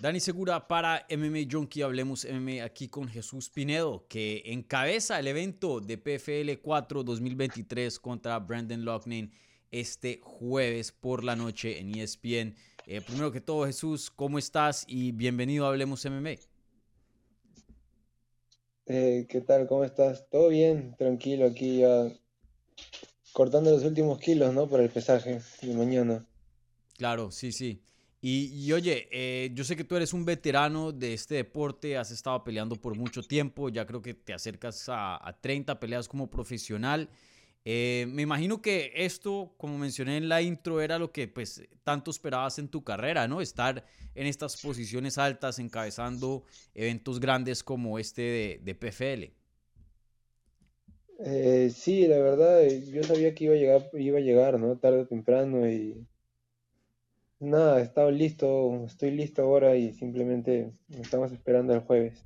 Dani Segura para MMA Junkie, hablemos MMA aquí con Jesús Pinedo, que encabeza el evento de PFL 4 2023 contra Brandon Loughnane este jueves por la noche en ESPN. Eh, primero que todo, Jesús, ¿cómo estás? Y bienvenido a Hablemos MMA. Eh, ¿Qué tal? ¿Cómo estás? Todo bien, tranquilo aquí ya cortando los últimos kilos, ¿no? Para el pesaje de mañana. Claro, sí, sí. Y, oye, eh, yo sé que tú eres un veterano de este deporte, has estado peleando por mucho tiempo, ya creo que te acercas a, 30 peleas como profesional. Eh, me imagino que esto, como mencioné en la intro, era lo que pues tanto esperabas en tu carrera, ¿no? Estar en estas posiciones altas, encabezando eventos grandes como este de, PFL. Eh, sí, la verdad, yo sabía que iba a llegar, iba a llegar, ¿no? Tarde o temprano y Nada, estaba listo, estoy listo ahora y simplemente estamos esperando el jueves.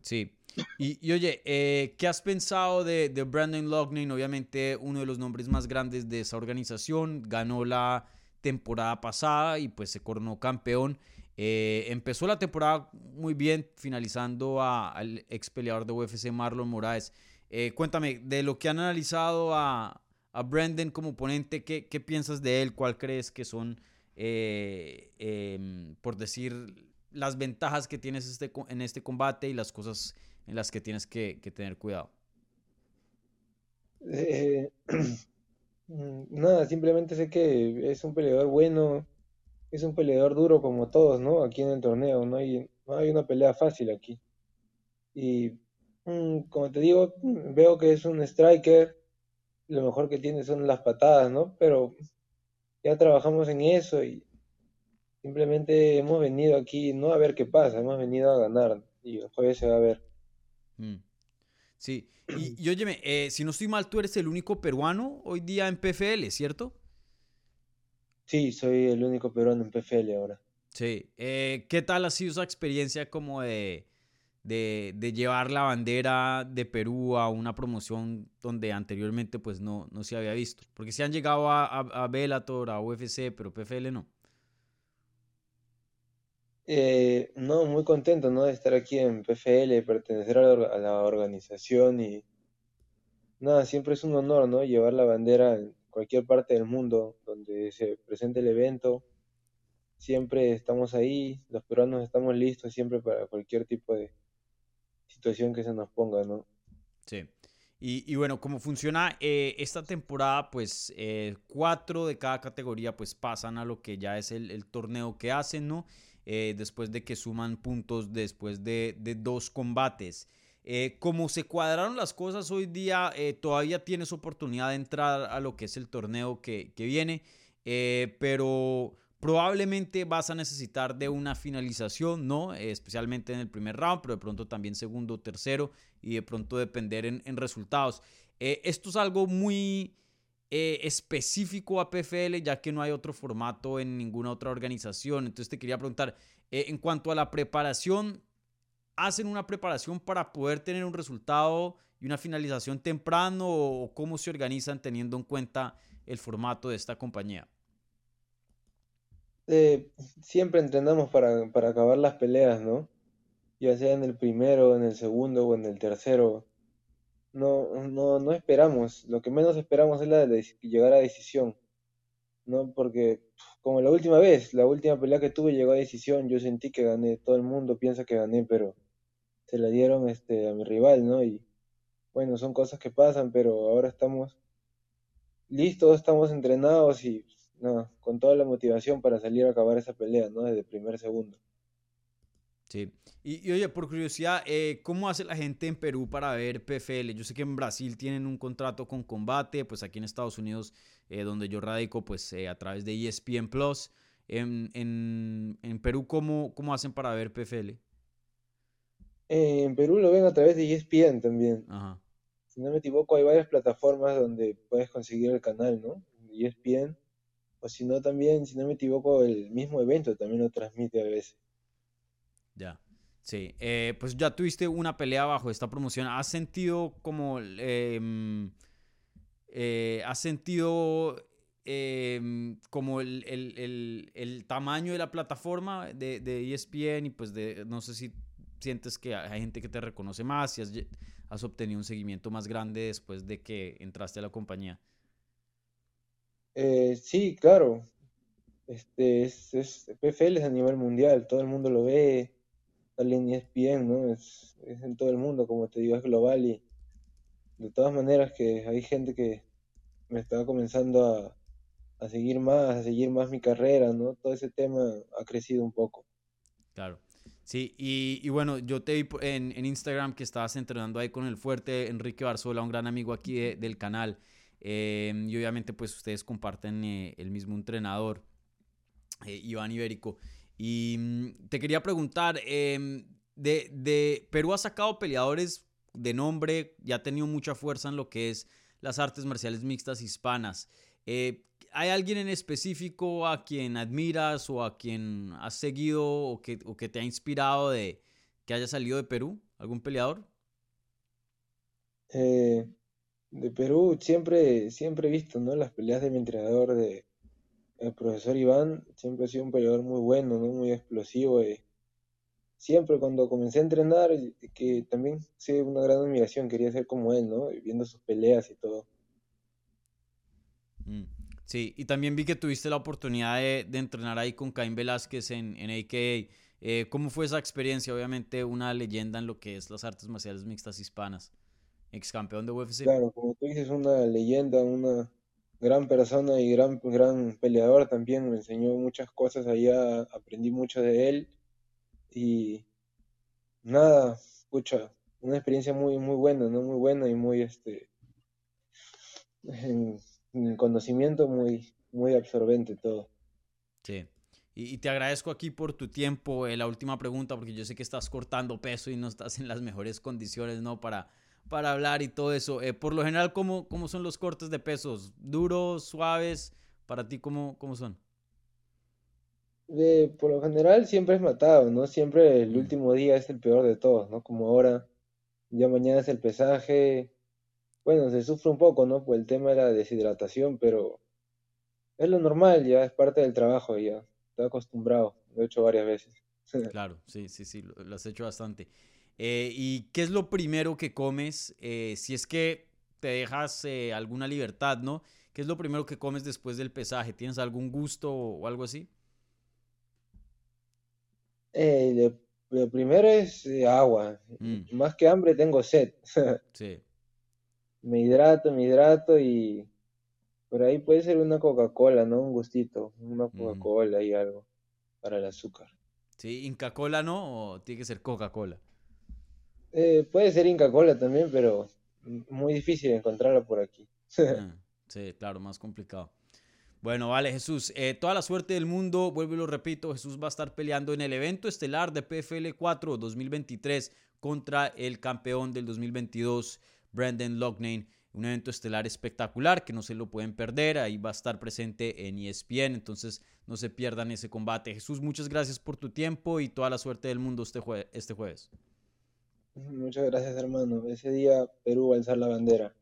Sí. Y, oye, eh, ¿qué has pensado de, Brandon Loughnane? Obviamente uno de los nombres más grandes de esa organización. Ganó la temporada pasada y pues se coronó campeón. Eh, empezó la temporada muy bien, finalizando al ex peleador de UFC Marlon Moraes. Eh, cuéntame, de lo que han analizado a, a Brandon como oponente, ¿qué, ¿qué, piensas de él? ¿Cuál crees que son eh, em, por decir, las ventajas que tienes este, en este combate y las cosas en las que tienes que, tener cuidado? Eh, nada, simplemente sé que es un peleador bueno, es un peleador duro como todos, ¿no? Aquí en el torneo, no hay, no hay una pelea fácil aquí. Y mm, como te digo, veo que es un striker, lo mejor que tiene son las patadas, ¿no? Pero ya trabajamos en eso y simplemente hemos venido aquí no a ver qué pasa, hemos venido a ganar y el jueves se va a ver. Mm. Sí, y, y óyeme, eh, si no estoy mal, tú eres el único peruano hoy día en PFL, ¿cierto? Sí, soy el único peruano en PFL ahora. Sí, eh, ¿qué tal ha sido esa experiencia como de de, llevar la bandera de Perú a una promoción donde anteriormente pues no, no se había visto. Porque se han llegado a, a, Bellator, a UFC, pero PFL no. Eh, no, muy contento ¿no? de estar aquí en PFL, pertenecer a la, organización y nada, siempre es un honor ¿no? llevar la bandera en cualquier parte del mundo donde se presente el evento. Siempre estamos ahí, los peruanos estamos listos siempre para cualquier tipo de, situación que se nos ponga, ¿no? Sí. Y, bueno, como funciona eh, esta temporada, pues eh, cuatro de cada categoría pues pasan a lo que ya es el, torneo que hacen, ¿no? Eh, después de que suman puntos después de, dos combates. como se cuadraron las cosas hoy día, todavía tienes oportunidad de entrar a lo que es el torneo que, que viene, pero Probablemente vas a necesitar de una finalización, ¿no? especialmente en el primer round, pero de pronto también segundo, tercero y de pronto depender en, resultados. Eh, esto es algo muy eh, específico a PFL, ya que no hay otro formato en ninguna otra organización. Entonces te quería preguntar, eh, en cuanto a la preparación, ¿hacen una preparación para poder tener un resultado y una finalización temprano o cómo se organizan teniendo en cuenta el formato de esta compañía? Eh, siempre entrenamos para, para acabar las peleas, ¿no? Ya sea en el primero, en el segundo o en el tercero. No, no, no esperamos. Lo que menos esperamos es la de llegar a decisión. ¿No? Porque, como la última vez, la última pelea que tuve llegó a decisión, yo sentí que gané. Todo el mundo piensa que gané, pero se la dieron este, a mi rival, ¿no? Y bueno, son cosas que pasan, pero ahora estamos listos, estamos entrenados y no, con toda la motivación para salir a acabar esa pelea, ¿no? Desde primer segundo. Sí. Y, oye, por curiosidad, eh, ¿cómo hace la gente en Perú para ver PFL? Yo sé que en Brasil tienen un contrato con Combate, pues aquí en Estados Unidos, eh, donde yo radico, pues eh, a través de ESPN Plus. En, en, Perú, ¿cómo, ¿cómo hacen para ver PFL? en Perú lo ven a través de ESPN también. Ajá. Si no me equivoco, hay varias plataformas donde puedes conseguir el canal, ¿no? ESPN o si no también, si no me equivoco, el mismo evento también lo transmite a veces. Ya, sí. Eh, pues ya tuviste una pelea bajo esta promoción. ¿Has sentido como... Em, eh, ¿Has sentido em, como el, tamaño de la plataforma de, de, ESPN y pues de, no sé si sientes que hay gente que te reconoce más y has, has obtenido un seguimiento más grande después de que entraste a la compañía. Eh, sí, claro. Este es, es, PFL es a nivel mundial, todo el mundo lo ve, sale en ESPN, ¿no? Es, en todo el mundo, como te digo, es global y de todas maneras que hay gente que me está comenzando a, a seguir más, a seguir más mi carrera, ¿no? Todo ese tema ha crecido un poco. Claro. Sí, y, y, bueno, yo te vi en, Instagram que estabas entrenando ahí con el fuerte Enrique Barzola, un gran amigo aquí del canal. Eh, y obviamente pues ustedes comparten eh, el mismo entrenador, eh, Iván Ibérico. Y mm, te quería preguntar, em, de, de, Perú ha sacado peleadores de nombre, ya ha tenido mucha fuerza en lo que es las artes marciales mixtas hispanas. ¿Hay alguien en específico a quien admiras o a quien has seguido o que, o que te ha inspirado de que haya salido de Perú? ¿Algún peleador? Eh, de Perú siempre, siempre he visto, ¿no? Las peleas de mi entrenador, de el profesor Iván, siempre ha sido un peleador muy bueno, ¿no? Muy explosivo. Y siempre cuando comencé a entrenar, que también sí, una gran admiración, quería ser como él, ¿no? Viendo sus peleas y todo. Mm, sí, y también vi que tuviste la oportunidad de, entrenar ahí con Caín Velázquez en, en AKA. Eh, ¿Cómo fue esa experiencia? Obviamente una leyenda en lo que es las artes marciales mixtas hispanas ex campeón de UFC. Claro, como tú dices, una leyenda, una gran persona y gran, gran peleador también. Me enseñó muchas cosas allá, aprendí mucho de él. Y nada, escucha, una experiencia muy, muy buena, ¿no? Muy buena y muy, este, en, conocimiento muy, muy absorbente todo. Sí. Y, te agradezco aquí por tu tiempo. Eh, la última pregunta, porque yo sé que estás cortando peso y no estás en las mejores condiciones, ¿no? Para, para hablar y todo eso. Eh, por lo general, ¿cómo, ¿cómo, son los cortes de pesos? ¿Duros, suaves? Para ti, ¿cómo, cómo son? Por lo general siempre es matado, ¿no? Siempre el mm. último día es el peor de todos, ¿no? Como ahora, ya mañana es el pesaje. Bueno, se sufre un poco, ¿no? Por el tema de la deshidratación, pero es lo normal, ya es parte del trabajo, ya. Estoy acostumbrado, lo he hecho varias veces. Claro, sí, sí, sí, lo has hecho bastante. Eh, ¿Y qué es lo primero que comes eh, si es que te dejas eh, alguna libertad, ¿no? ¿Qué es lo primero que comes después del pesaje? ¿Tienes algún gusto o, algo así? lo, primero es agua. Mm. Más que hambre tengo sed. sí. Me hidrato, me hidrato y por ahí puede ser una Coca-Cola, ¿no? Un gustito, una Coca-Cola y algo para el azúcar. Sí, Inca Cola no o tiene que ser Coca-Cola. Eh, puede ser Inca Cola también, pero muy difícil encontrarla por aquí. Ah, sí, claro, más complicado. Bueno, vale, Jesús. Eh, toda la suerte del mundo, vuelvo y lo repito, Jesús va a estar peleando en el evento estelar de PFL 4 2023 contra el campeón del 2022, Brandon Loughnane. Un evento estelar espectacular que no se lo pueden perder. Ahí va a estar presente en ESPN, entonces no se pierdan ese combate. Jesús, muchas gracias por tu tiempo y toda la suerte del mundo este, este jueves. Muchas gracias, hermano. Ese día Perú va a alzar la bandera.